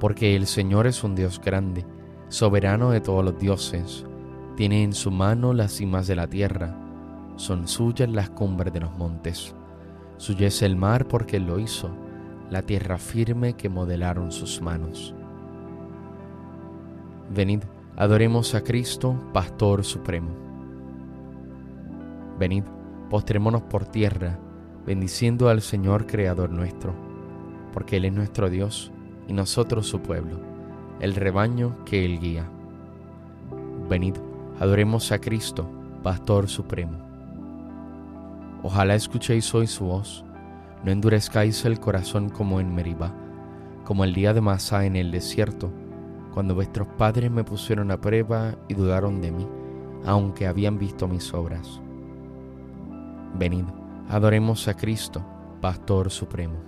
Porque el Señor es un Dios grande, soberano de todos los dioses, tiene en su mano las cimas de la tierra, son suyas las cumbres de los montes. Suyo es el mar porque lo hizo, la tierra firme que modelaron sus manos. Venid, adoremos a Cristo, Pastor Supremo. Venid, postrémonos por tierra, bendiciendo al Señor Creador nuestro, porque Él es nuestro Dios y nosotros su pueblo, el rebaño que Él guía. Venid, adoremos a Cristo, Pastor Supremo. Ojalá escuchéis hoy su voz, no endurezcáis el corazón como en Meribá, como el día de Masá en el desierto, cuando vuestros padres me pusieron a prueba y dudaron de mí, aunque habían visto mis obras. Venid, adoremos a Cristo, Pastor Supremo.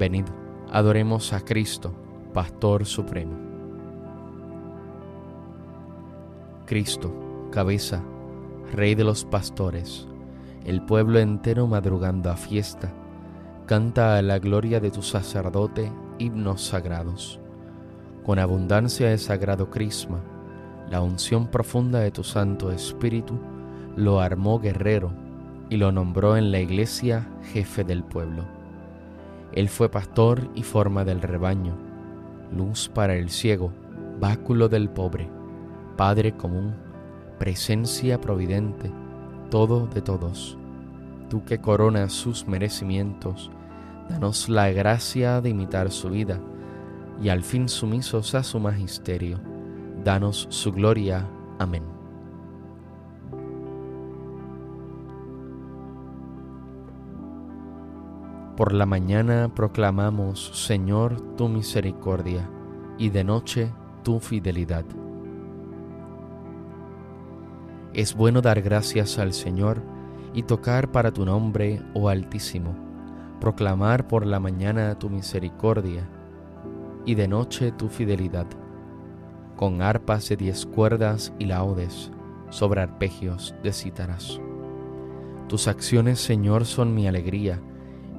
Venid, adoremos a Cristo, Pastor Supremo. Cristo, cabeza, Rey de los pastores, el pueblo entero madrugando a fiesta, canta a la gloria de tu sacerdote himnos sagrados. Con abundancia de sagrado crisma, la unción profunda de tu Santo Espíritu lo armó guerrero y lo nombró en la iglesia jefe del pueblo. Él fue pastor y forma del rebaño, luz para el ciego, báculo del pobre, Padre común presencia providente, todo de todos. Tú que coronas sus merecimientos, danos la gracia de imitar su vida, y al fin sumisos a su magisterio, danos su gloria. Amén. Por la mañana proclamamos, Señor, tu misericordia, y de noche tu fidelidad. Es bueno dar gracias al Señor y tocar para tu nombre, oh Altísimo, proclamar por la mañana tu misericordia y de noche tu fidelidad, con arpas de diez cuerdas y laudes, sobre arpegios de cítaras. Tus acciones, Señor, son mi alegría,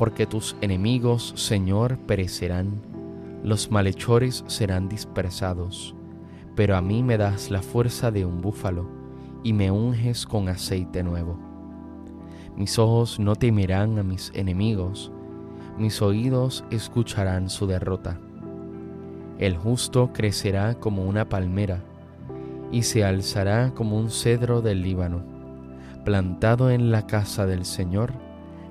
Porque tus enemigos, Señor, perecerán, los malhechores serán dispersados, pero a mí me das la fuerza de un búfalo y me unges con aceite nuevo. Mis ojos no temerán a mis enemigos, mis oídos escucharán su derrota. El justo crecerá como una palmera y se alzará como un cedro del Líbano, plantado en la casa del Señor,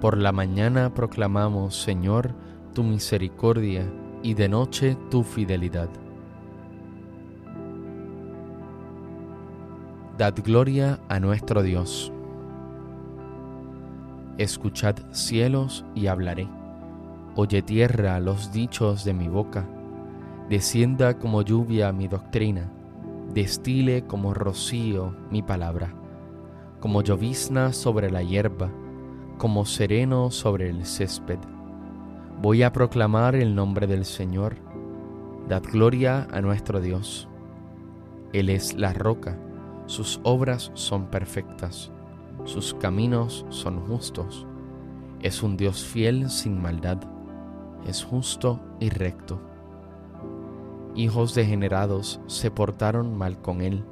Por la mañana proclamamos, Señor, tu misericordia y de noche tu fidelidad. Dad gloria a nuestro Dios. Escuchad cielos y hablaré. Oye tierra los dichos de mi boca. Descienda como lluvia mi doctrina. Destile como rocío mi palabra. Como llovizna sobre la hierba como sereno sobre el césped. Voy a proclamar el nombre del Señor. Dad gloria a nuestro Dios. Él es la roca, sus obras son perfectas, sus caminos son justos. Es un Dios fiel sin maldad, es justo y recto. Hijos degenerados se portaron mal con él,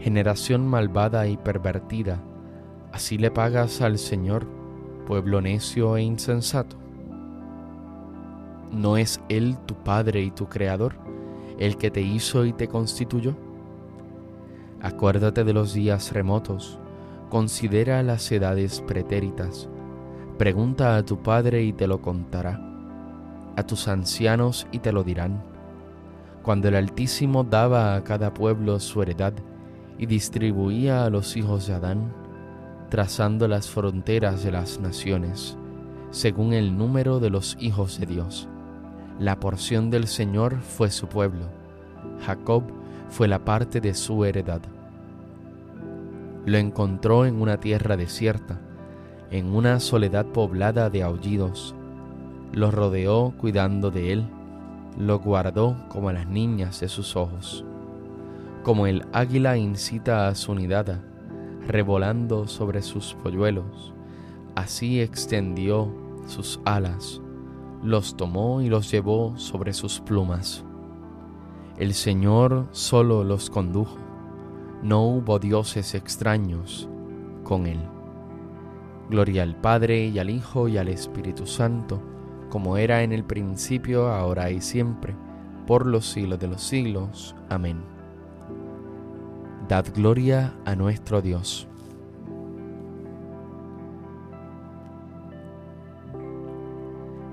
generación malvada y pervertida, así le pagas al Señor pueblo necio e insensato? ¿No es Él tu Padre y tu Creador, el que te hizo y te constituyó? Acuérdate de los días remotos, considera las edades pretéritas, pregunta a tu Padre y te lo contará, a tus ancianos y te lo dirán. Cuando el Altísimo daba a cada pueblo su heredad y distribuía a los hijos de Adán, trazando las fronteras de las naciones, según el número de los hijos de Dios. La porción del Señor fue su pueblo, Jacob fue la parte de su heredad. Lo encontró en una tierra desierta, en una soledad poblada de aullidos. Lo rodeó cuidando de él, lo guardó como a las niñas de sus ojos. Como el águila incita a su nidada, revolando sobre sus polluelos. Así extendió sus alas, los tomó y los llevó sobre sus plumas. El Señor solo los condujo, no hubo dioses extraños con él. Gloria al Padre y al Hijo y al Espíritu Santo, como era en el principio, ahora y siempre, por los siglos de los siglos. Amén. Dad gloria a nuestro Dios.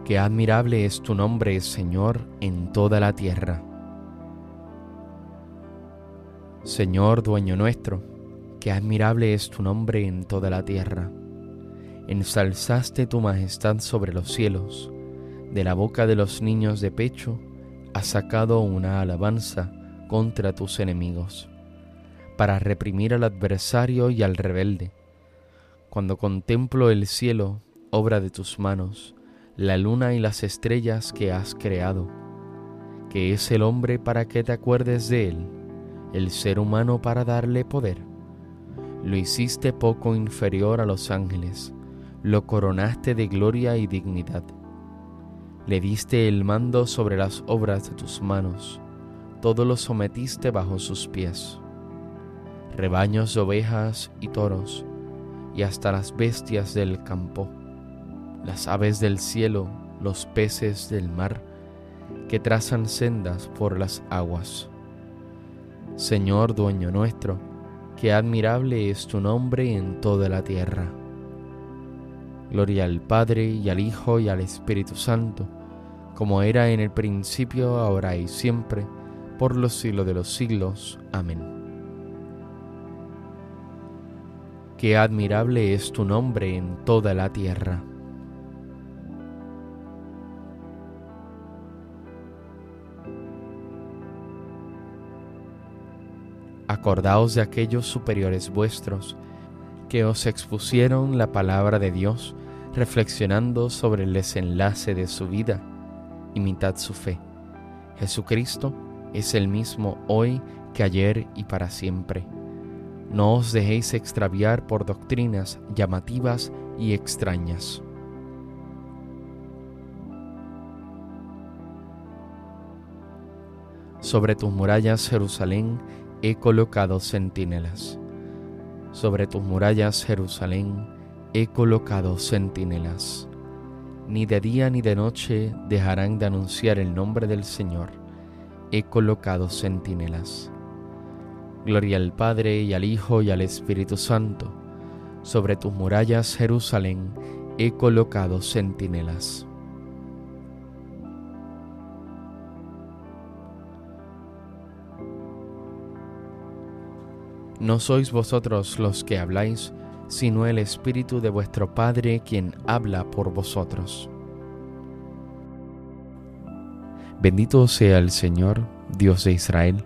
Qué admirable es tu nombre, Señor, en toda la tierra. Señor, dueño nuestro, qué admirable es tu nombre en toda la tierra. Ensalzaste tu majestad sobre los cielos, de la boca de los niños de pecho has sacado una alabanza contra tus enemigos para reprimir al adversario y al rebelde. Cuando contemplo el cielo, obra de tus manos, la luna y las estrellas que has creado, que es el hombre para que te acuerdes de él, el ser humano para darle poder. Lo hiciste poco inferior a los ángeles, lo coronaste de gloria y dignidad. Le diste el mando sobre las obras de tus manos, todo lo sometiste bajo sus pies rebaños de ovejas y toros, y hasta las bestias del campo, las aves del cielo, los peces del mar, que trazan sendas por las aguas. Señor dueño nuestro, qué admirable es tu nombre en toda la tierra. Gloria al Padre y al Hijo y al Espíritu Santo, como era en el principio, ahora y siempre, por los siglos de los siglos. Amén. Qué admirable es tu nombre en toda la tierra. Acordaos de aquellos superiores vuestros que os expusieron la palabra de Dios, reflexionando sobre el desenlace de su vida. Imitad su fe. Jesucristo es el mismo hoy que ayer y para siempre. No os dejéis extraviar por doctrinas llamativas y extrañas. Sobre tus murallas, Jerusalén, he colocado centinelas. Sobre tus murallas, Jerusalén, he colocado centinelas. Ni de día ni de noche dejarán de anunciar el nombre del Señor. He colocado centinelas. Gloria al Padre y al Hijo y al Espíritu Santo. Sobre tus murallas, Jerusalén, he colocado centinelas. No sois vosotros los que habláis, sino el Espíritu de vuestro Padre quien habla por vosotros. Bendito sea el Señor, Dios de Israel,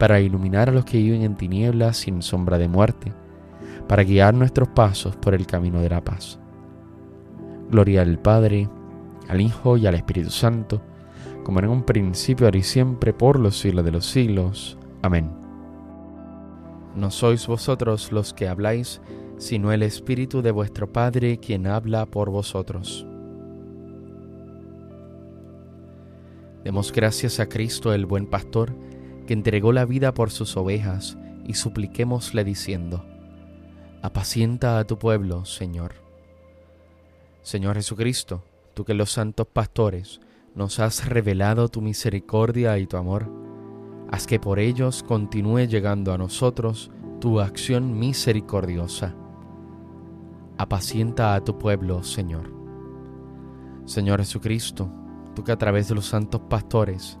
para iluminar a los que viven en tinieblas sin sombra de muerte, para guiar nuestros pasos por el camino de la paz. Gloria al Padre, al Hijo y al Espíritu Santo, como en un principio, ahora y siempre, por los siglos de los siglos. Amén. No sois vosotros los que habláis, sino el Espíritu de vuestro Padre quien habla por vosotros. Demos gracias a Cristo el buen pastor, que entregó la vida por sus ovejas, y supliquémosle diciendo, Apacienta a tu pueblo, Señor. Señor Jesucristo, tú que los santos pastores nos has revelado tu misericordia y tu amor, haz que por ellos continúe llegando a nosotros tu acción misericordiosa. Apacienta a tu pueblo, Señor. Señor Jesucristo, tú que a través de los santos pastores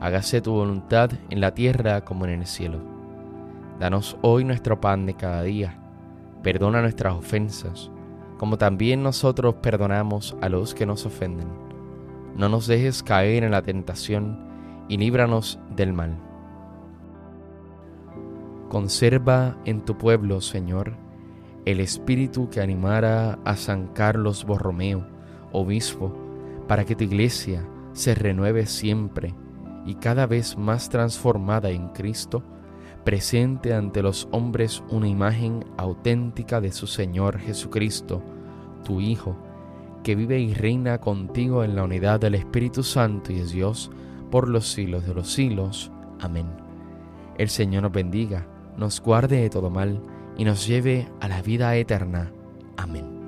Hágase tu voluntad en la tierra como en el cielo. Danos hoy nuestro pan de cada día. Perdona nuestras ofensas, como también nosotros perdonamos a los que nos ofenden no nos dejes caer en la tentación y líbranos del mal. Conserva en tu pueblo, Señor, el espíritu que animara a San Carlos Borromeo, obispo, para que tu iglesia se renueve siempre y cada vez más transformada en Cristo, presente ante los hombres una imagen auténtica de su Señor Jesucristo, tu Hijo, que vive y reina contigo en la unidad del Espíritu Santo y es Dios por los siglos de los siglos. Amén. El Señor nos bendiga, nos guarde de todo mal y nos lleve a la vida eterna. Amén.